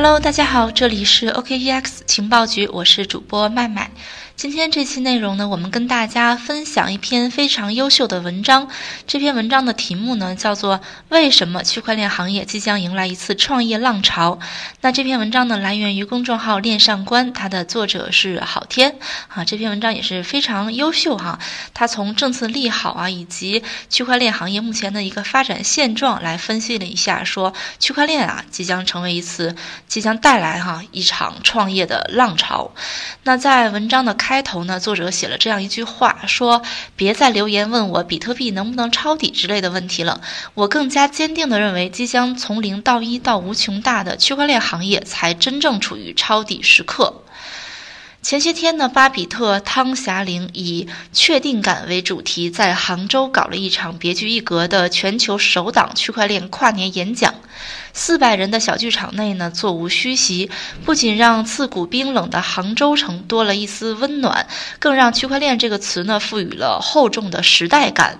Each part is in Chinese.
Hello，大家好，这里是 OKEX 情报局，我是主播麦麦。今天这期内容呢，我们跟大家分享一篇非常优秀的文章。这篇文章的题目呢，叫做《为什么区块链行业即将迎来一次创业浪潮》。那这篇文章呢，来源于公众号“链上观”，它的作者是郝天啊。这篇文章也是非常优秀哈，他从政策利好啊，以及区块链行业目前的一个发展现状来分析了一下，说区块链啊，即将成为一次，即将带来哈一场创业的浪潮。那在文章的开。开头呢，作者写了这样一句话，说：“别再留言问我比特币能不能抄底之类的问题了。我更加坚定地认为，即将从零到一到无穷大的区块链行业才真正处于抄底时刻。”前些天呢，巴比特汤霞玲以确定感为主题，在杭州搞了一场别具一格的全球首档区块链跨年演讲。四百人的小剧场内呢，座无虚席，不仅让刺骨冰冷的杭州城多了一丝温暖，更让区块链这个词呢，赋予了厚重的时代感。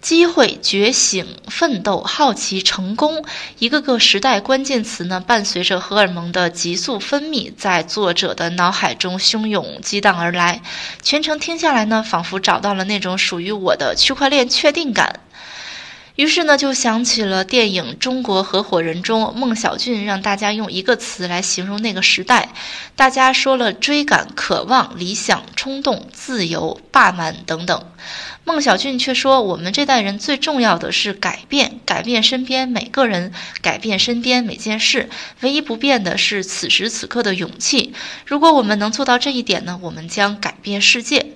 机会、觉醒、奋斗、好奇、成功，一个个时代关键词呢，伴随着荷尔蒙的急速分泌，在作者的脑海中汹涌激荡而来。全程听下来呢，仿佛找到了那种属于我的区块链确定感。于是呢，就想起了电影《中国合伙人》中孟小俊让大家用一个词来形容那个时代，大家说了追赶、渴望、理想、冲动、自由、霸蛮等等。孟小俊却说：“我们这代人最重要的是改变，改变身边每个人，改变身边每件事。唯一不变的是此时此刻的勇气。如果我们能做到这一点呢，我们将改变世界。”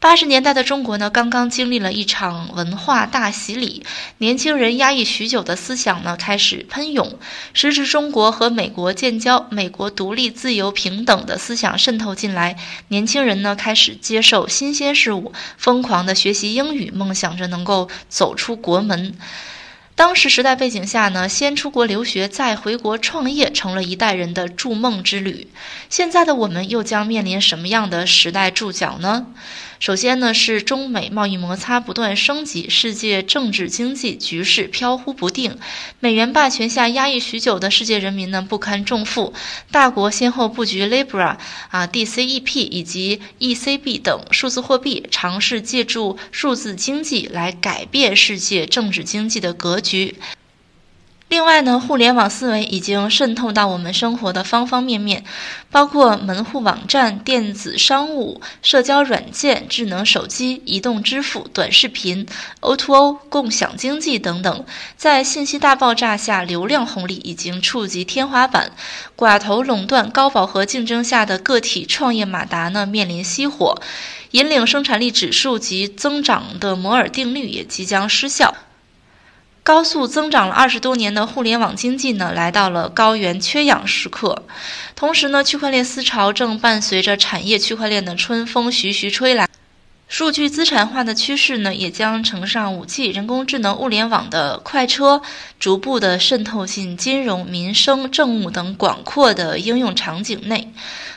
八十年代的中国呢，刚刚经历了一场文化大洗礼，年轻人压抑许久的思想呢开始喷涌。时值中国和美国建交，美国独立、自由、平等的思想渗透进来，年轻人呢开始接受新鲜事物，疯狂的学习英语，梦想着能够走出国门。当时时代背景下呢，先出国留学，再回国创业，成了一代人的筑梦之旅。现在的我们又将面临什么样的时代注脚呢？首先呢，是中美贸易摩擦不断升级，世界政治经济局势飘忽不定，美元霸权下压抑许久的世界人民呢不堪重负，大国先后布局 Libra、啊 DCEP 以及 ECB 等数字货币，尝试借助数字经济来改变世界政治经济的格局。另外呢，互联网思维已经渗透到我们生活的方方面面，包括门户网站、电子商务、社交软件、智能手机、移动支付、短视频、O2O、共享经济等等。在信息大爆炸下，流量红利已经触及天花板，寡头垄断、高饱和竞争下的个体创业马达呢，面临熄火，引领生产力指数及增长的摩尔定律也即将失效。高速增长了二十多年的互联网经济呢，来到了高原缺氧时刻。同时呢，区块链思潮正伴随着产业区块链的春风徐徐吹来。数据资产化的趋势呢，也将乘上五 G、人工智能、物联网的快车，逐步的渗透进金融、民生、政务等广阔的应用场景内。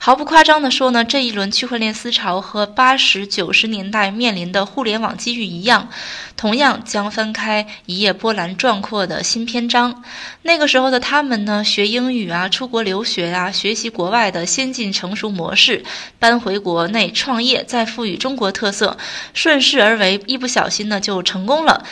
毫不夸张地说呢，这一轮区块链思潮和八十九十年代面临的互联网机遇一样，同样将翻开一页波澜壮阔的新篇章。那个时候的他们呢，学英语啊，出国留学啊，学习国外的先进成熟模式，搬回国内创业，再赋予中国特色，色顺势而为，一不小心呢就成功了。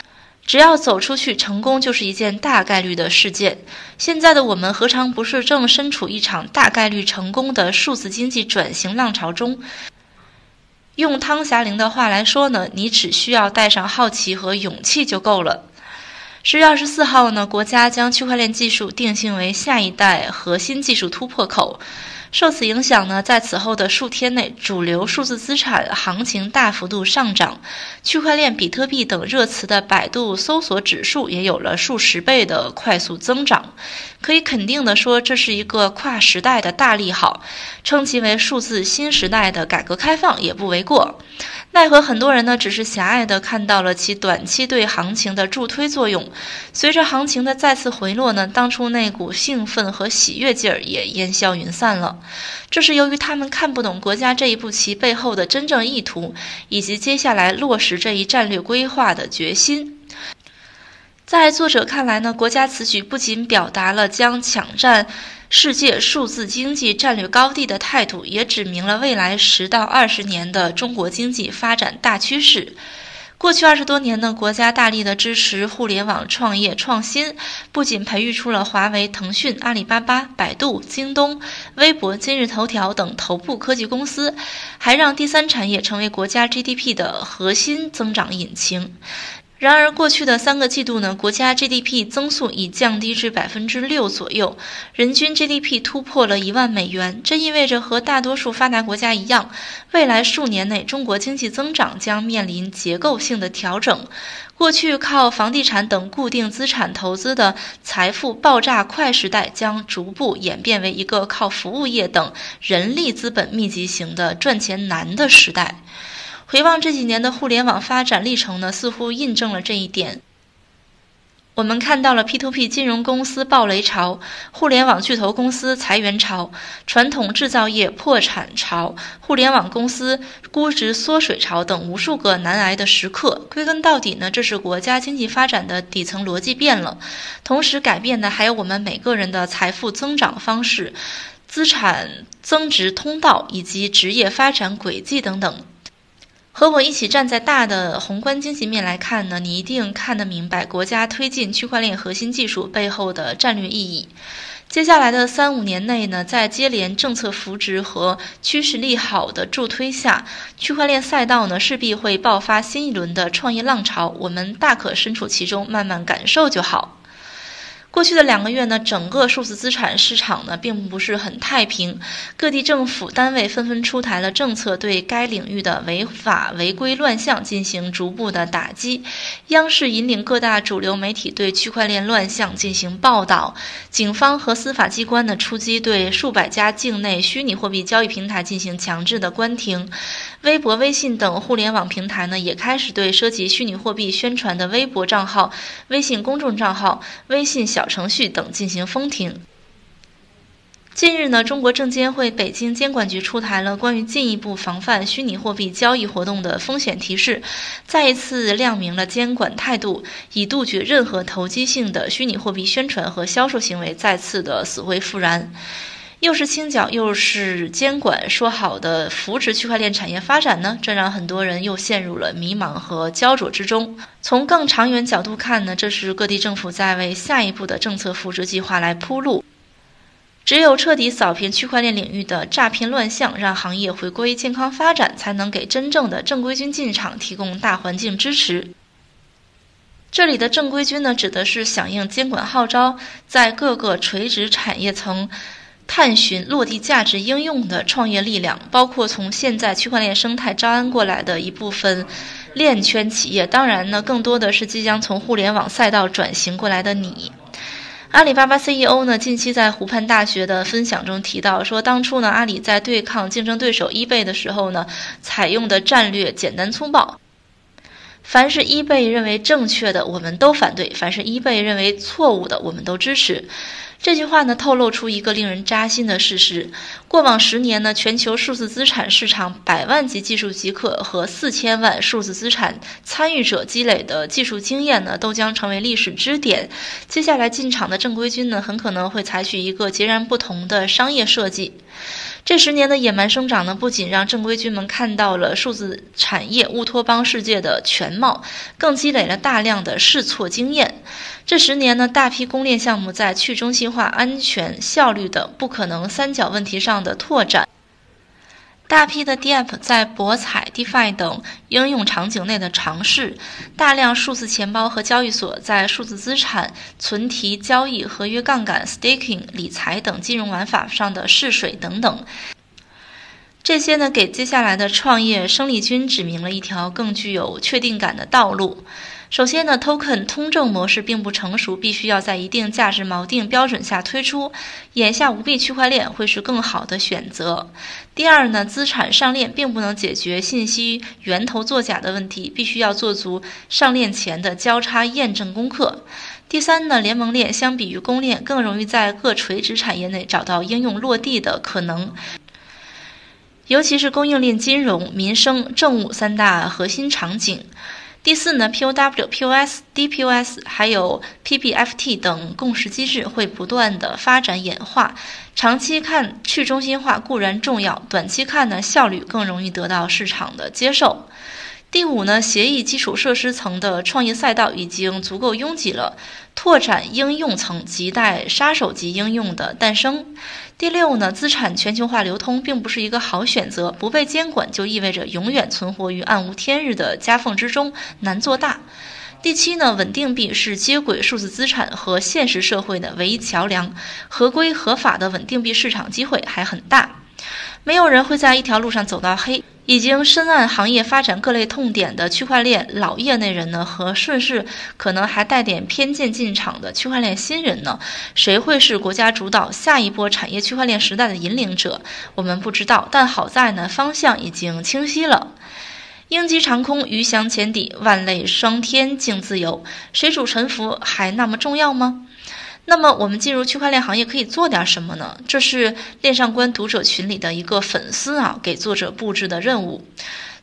只要走出去，成功就是一件大概率的事件。现在的我们何尝不是正身处一场大概率成功的数字经济转型浪潮中？用汤霞玲的话来说呢，你只需要带上好奇和勇气就够了。十月二十四号呢，国家将区块链技术定性为下一代核心技术突破口。受此影响呢，在此后的数天内，主流数字资产行情大幅度上涨，区块链、比特币等热词的百度搜索指数也有了数十倍的快速增长。可以肯定的说，这是一个跨时代的大利好，称其为数字新时代的改革开放也不为过。奈何很多人呢，只是狭隘的看到了其短期对行情的助推作用。随着行情的再次回落呢，当初那股兴奋和喜悦劲儿也烟消云散了。这是由于他们看不懂国家这一步棋背后的真正意图，以及接下来落实这一战略规划的决心。在作者看来呢，国家此举不仅表达了将抢占世界数字经济战略高地的态度，也指明了未来十到二十年的中国经济发展大趋势。过去二十多年呢，国家大力的支持互联网创业创新，不仅培育出了华为、腾讯、阿里巴巴、百度、京东、微博、今日头条等头部科技公司，还让第三产业成为国家 GDP 的核心增长引擎。然而，过去的三个季度呢，国家 GDP 增速已降低至百分之六左右，人均 GDP 突破了一万美元。这意味着和大多数发达国家一样，未来数年内中国经济增长将面临结构性的调整。过去靠房地产等固定资产投资的财富爆炸快时代，将逐步演变为一个靠服务业等人力资本密集型的赚钱难的时代。回望这几年的互联网发展历程呢，似乎印证了这一点。我们看到了 P2P 金融公司暴雷潮、互联网巨头公司裁员潮、传统制造业破产潮、互联网公司估值缩水潮等无数个难挨的时刻。归根到底呢，这是国家经济发展的底层逻辑变了，同时改变的还有我们每个人的财富增长方式、资产增值通道以及职业发展轨迹等等。和我一起站在大的宏观经济面来看呢，你一定看得明白国家推进区块链核心技术背后的战略意义。接下来的三五年内呢，在接连政策扶植和趋势利好的助推下，区块链赛道呢势必会爆发新一轮的创业浪潮，我们大可身处其中，慢慢感受就好。过去的两个月呢，整个数字资产市场呢并不是很太平，各地政府单位纷纷出台了政策，对该领域的违法违规乱象进行逐步的打击。央视引领各大主流媒体对区块链乱象进行报道，警方和司法机关呢出击，对数百家境内虚拟货币交易平台进行强制的关停。微博、微信等互联网平台呢，也开始对涉及虚拟货币宣传的微博账号、微信公众账号、微信小程序等进行封停。近日呢，中国证监会北京监管局出台了关于进一步防范虚拟货币交易活动的风险提示，再一次亮明了监管态度，以杜绝任何投机性的虚拟货币宣传和销售行为再次的死灰复燃。又是清缴又是监管，说好的扶持区块链产业发展呢？这让很多人又陷入了迷茫和焦灼之中。从更长远角度看呢，这是各地政府在为下一步的政策扶持计划来铺路。只有彻底扫平区块链领域的诈骗乱象，让行业回归健康发展，才能给真正的正规军进场提供大环境支持。这里的正规军呢，指的是响应监管号召，在各个垂直产业层。探寻落地价值应用的创业力量，包括从现在区块链生态招安过来的一部分链圈企业，当然呢，更多的是即将从互联网赛道转型过来的你。阿里巴巴 CEO 呢，近期在湖畔大学的分享中提到说，当初呢，阿里在对抗竞争对手 eBay 的时候呢，采用的战略简单粗暴，凡是 eBay 认为正确的，我们都反对；凡是 eBay 认为错误的，我们都支持。这句话呢，透露出一个令人扎心的事实：过往十年呢，全球数字资产市场百万级技术极客和四千万数字资产参与者积累的技术经验呢，都将成为历史支点。接下来进场的正规军呢，很可能会采取一个截然不同的商业设计。这十年的野蛮生长呢，不仅让正规军们看到了数字产业乌托邦世界的全貌，更积累了大量的试错经验。这十年呢，大批公链项目在去中心化、安全、效率等不可能三角问题上的拓展，大批的 DApp 在博彩、DeFi 等应用场景内的尝试，大量数字钱包和交易所在数字资产存提、交易、合约杠杆、Staking、理财等金融玩法上的试水等等，这些呢，给接下来的创业生力军指明了一条更具有确定感的道路。首先呢，token 通证模式并不成熟，必须要在一定价值锚定标准下推出。眼下无币区块链会是更好的选择。第二呢，资产上链并不能解决信息源头作假的问题，必须要做足上链前的交叉验证功课。第三呢，联盟链相比于公链更容易在各垂直产业内找到应用落地的可能，尤其是供应链、金融、民生、政务三大核心场景。第四呢，POW、POS、DPoS 还有 PPFT 等共识机制会不断的发展演化。长期看，去中心化固然重要，短期看呢，效率更容易得到市场的接受。第五呢，协议基础设施层的创业赛道已经足够拥挤了，拓展应用层亟待杀手级应用的诞生。第六呢，资产全球化流通并不是一个好选择，不被监管就意味着永远存活于暗无天日的夹缝之中，难做大。第七呢，稳定币是接轨数字资产和现实社会的唯一桥梁，合规合法的稳定币市场机会还很大，没有人会在一条路上走到黑。已经深谙行业发展各类痛点的区块链老业内人呢，和顺势可能还带点偏见进场的区块链新人呢，谁会是国家主导下一波产业区块链时代的引领者？我们不知道，但好在呢，方向已经清晰了。鹰击长空，鱼翔浅底，万类霜天竞自由，水主沉浮还那么重要吗？那么我们进入区块链行业可以做点什么呢？这是链上观读者群里的一个粉丝啊给作者布置的任务。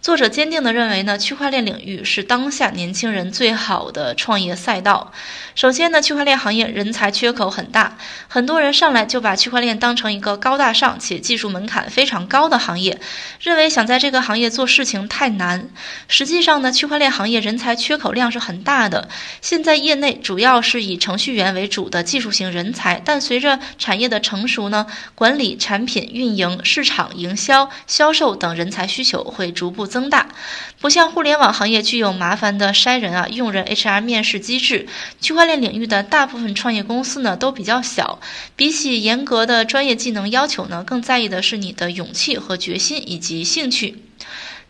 作者坚定地认为呢，区块链领域是当下年轻人最好的创业赛道。首先呢，区块链行业人才缺口很大，很多人上来就把区块链当成一个高大上且技术门槛非常高的行业，认为想在这个行业做事情太难。实际上呢，区块链行业人才缺口量是很大的。现在业内主要是以程序员为主的技术型人才，但随着产业的成熟呢，管理、产品运营、市场营销、销售等人才需求会逐步。增大，不像互联网行业具有麻烦的筛人啊、用人 HR 面试机制。区块链领域的大部分创业公司呢都比较小，比起严格的专业技能要求呢，更在意的是你的勇气和决心以及兴趣。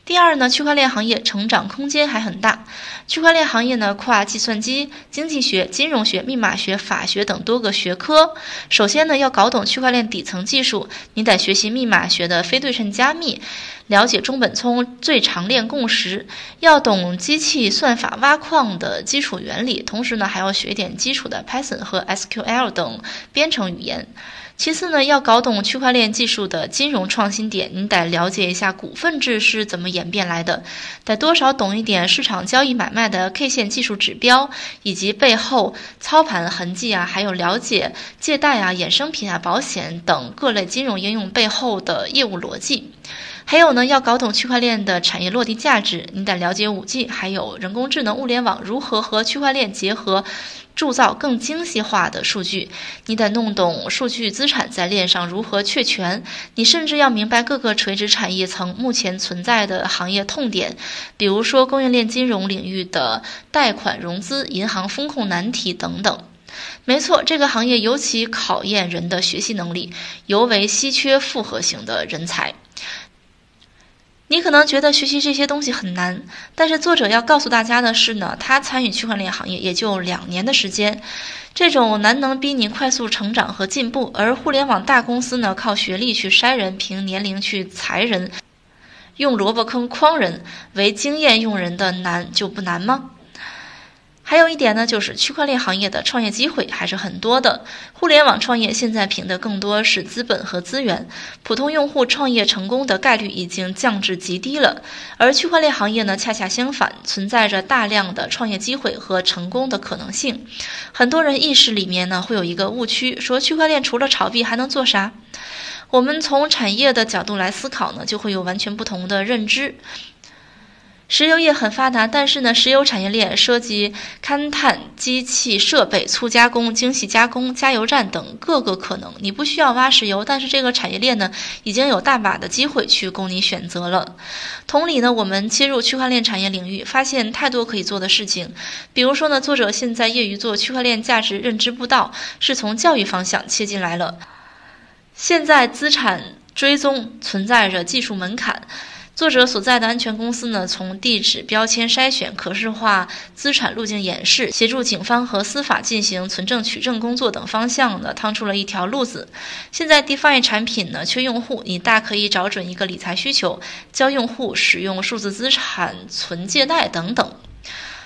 第二呢，区块链行业成长空间还很大。区块链行业呢，跨计算机、经济学、金融学、密码学、法学等多个学科。首先呢，要搞懂区块链底层技术，你得学习密码学的非对称加密，了解中本聪最长链共识，要懂机器算法挖矿的基础原理，同时呢，还要学点基础的 Python 和 SQL 等编程语言。其次呢，要搞懂区块链技术的金融创新点，你得了解一下股份制是怎么演变来的，得多少懂一点市场交易买卖的 K 线技术指标，以及背后操盘痕迹啊，还有了解借贷啊、衍生品啊、保险等各类金融应用背后的业务逻辑。还有呢，要搞懂区块链的产业落地价值，你得了解五 G 还有人工智能、物联网如何和区块链结合，铸造更精细化的数据。你得弄懂数据资产在链上如何确权。你甚至要明白各个垂直产业层目前存在的行业痛点，比如说供应链金融领域的贷款融资、银行风控难题等等。没错，这个行业尤其考验人的学习能力，尤为稀缺复合型的人才。你可能觉得学习这些东西很难，但是作者要告诉大家的是呢，他参与区块链行业也就两年的时间，这种难能逼你快速成长和进步，而互联网大公司呢靠学历去筛人，凭年龄去裁人，用萝卜坑诓人，为经验用人的难就不难吗？还有一点呢，就是区块链行业的创业机会还是很多的。互联网创业现在凭的更多是资本和资源，普通用户创业成功的概率已经降至极低了。而区块链行业呢，恰恰相反，存在着大量的创业机会和成功的可能性。很多人意识里面呢，会有一个误区，说区块链除了炒币还能做啥？我们从产业的角度来思考呢，就会有完全不同的认知。石油业很发达，但是呢，石油产业链涉及勘探、机器设备、粗加工、精细加工、加油站等各个可能。你不需要挖石油，但是这个产业链呢，已经有大把的机会去供你选择了。同理呢，我们切入区块链产业领域，发现太多可以做的事情。比如说呢，作者现在业余做区块链价值认知步道，是从教育方向切进来了。现在资产追踪存在着技术门槛。作者所在的安全公司呢，从地址标签筛选、可视化资产路径演示、协助警方和司法进行存证取证工作等方向呢，趟出了一条路子。现在 DeFi 产品呢缺用户，你大可以找准一个理财需求，教用户使用数字资产存借贷等等。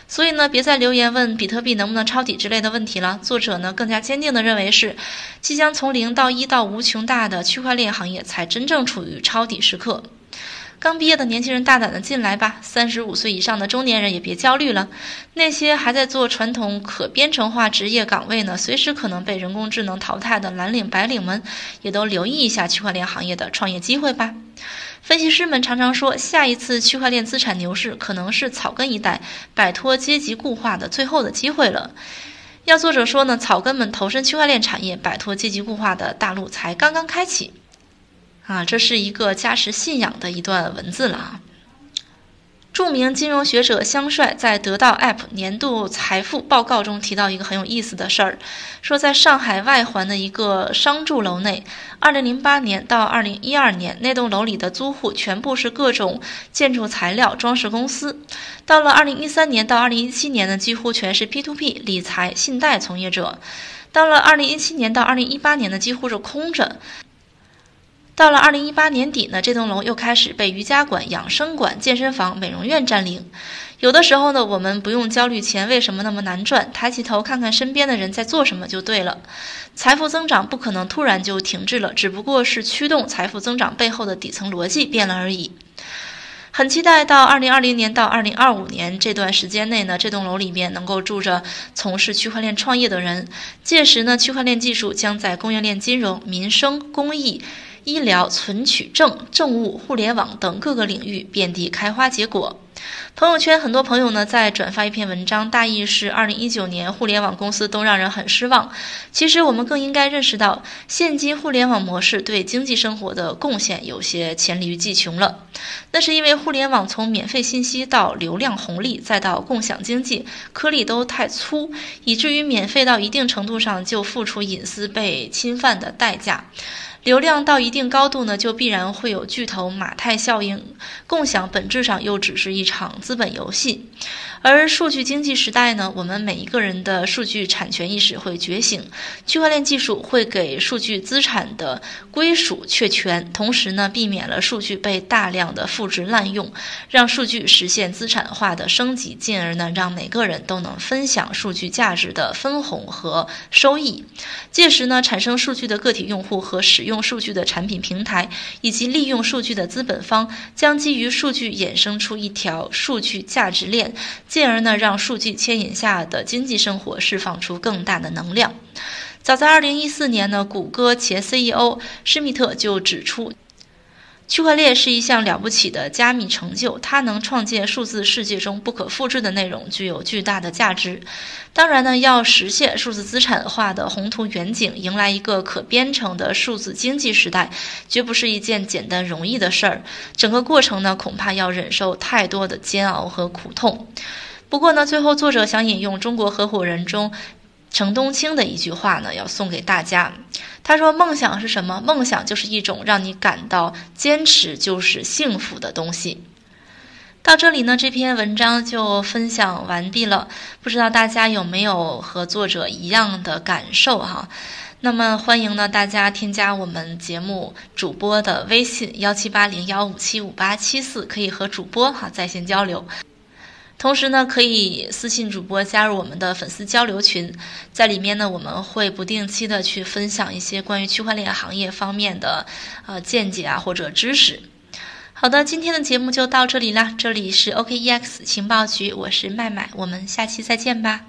所以呢，别再留言问比特币能不能抄底之类的问题了。作者呢更加坚定地认为是，即将从零到一到无穷大的区块链行业才真正处于抄底时刻。刚毕业的年轻人大胆的进来吧，三十五岁以上的中年人也别焦虑了。那些还在做传统可编程化职业岗位呢，随时可能被人工智能淘汰的蓝领白领们，也都留意一下区块链行业的创业机会吧。分析师们常常说，下一次区块链资产牛市可能是草根一代摆脱阶级固化的最后的机会了。要作者说呢，草根们投身区块链产业，摆脱阶级固化的大陆才刚刚开启。啊，这是一个加持信仰的一段文字了啊。著名金融学者香帅在得到 App 年度财富报告中提到一个很有意思的事儿，说在上海外环的一个商住楼内，2008年到2012年那栋楼里的租户全部是各种建筑材料装饰公司；到了2013年到2017年呢，几乎全是 P2P 理财信贷从业者；到了2017年到2018年呢，几乎是空着。到了二零一八年底呢，这栋楼又开始被瑜伽馆、养生馆、健身房、美容院占领。有的时候呢，我们不用焦虑钱为什么那么难赚，抬起头看看身边的人在做什么就对了。财富增长不可能突然就停滞了，只不过是驱动财富增长背后的底层逻辑变了而已。很期待到二零二零年到二零二五年这段时间内呢，这栋楼里面能够住着从事区块链创业的人。届时呢，区块链技术将在供应链金融、民生、公益。医疗、存取证、政务、互联网等各个领域遍地开花结果。朋友圈很多朋友呢在转发一篇文章，大意是：二零一九年互联网公司都让人很失望。其实我们更应该认识到，现今互联网模式对经济生活的贡献有些黔驴技穷了。那是因为互联网从免费信息到流量红利，再到共享经济，颗粒都太粗，以至于免费到一定程度上就付出隐私被侵犯的代价。流量到一定高度呢，就必然会有巨头马太效应。共享本质上又只是一场资本游戏。而数据经济时代呢，我们每一个人的数据产权意识会觉醒，区块链技术会给数据资产的归属确权，同时呢，避免了数据被大量的复制滥用，让数据实现资产化的升级，进而呢，让每个人都能分享数据价值的分红和收益。届时呢，产生数据的个体用户和使用数据的产品平台，以及利用数据的资本方，将基于数据衍生出一条数据价值链。进而呢，让数据牵引下的经济生活释放出更大的能量。早在二零一四年呢，谷歌前 CEO 施密特就指出。区块链是一项了不起的加密成就，它能创建数字世界中不可复制的内容，具有巨大的价值。当然呢，要实现数字资产化的宏图远景，迎来一个可编程的数字经济时代，绝不是一件简单容易的事儿。整个过程呢，恐怕要忍受太多的煎熬和苦痛。不过呢，最后作者想引用中国合伙人中。程冬青的一句话呢，要送给大家。他说：“梦想是什么？梦想就是一种让你感到坚持就是幸福的东西。”到这里呢，这篇文章就分享完毕了。不知道大家有没有和作者一样的感受哈？那么欢迎呢大家添加我们节目主播的微信幺七八零幺五七五八七四，可以和主播哈在线交流。同时呢，可以私信主播加入我们的粉丝交流群，在里面呢，我们会不定期的去分享一些关于区块链行业方面的呃见解啊或者知识。好的，今天的节目就到这里啦，这里是 OKEX 情报局，我是麦麦，我们下期再见吧。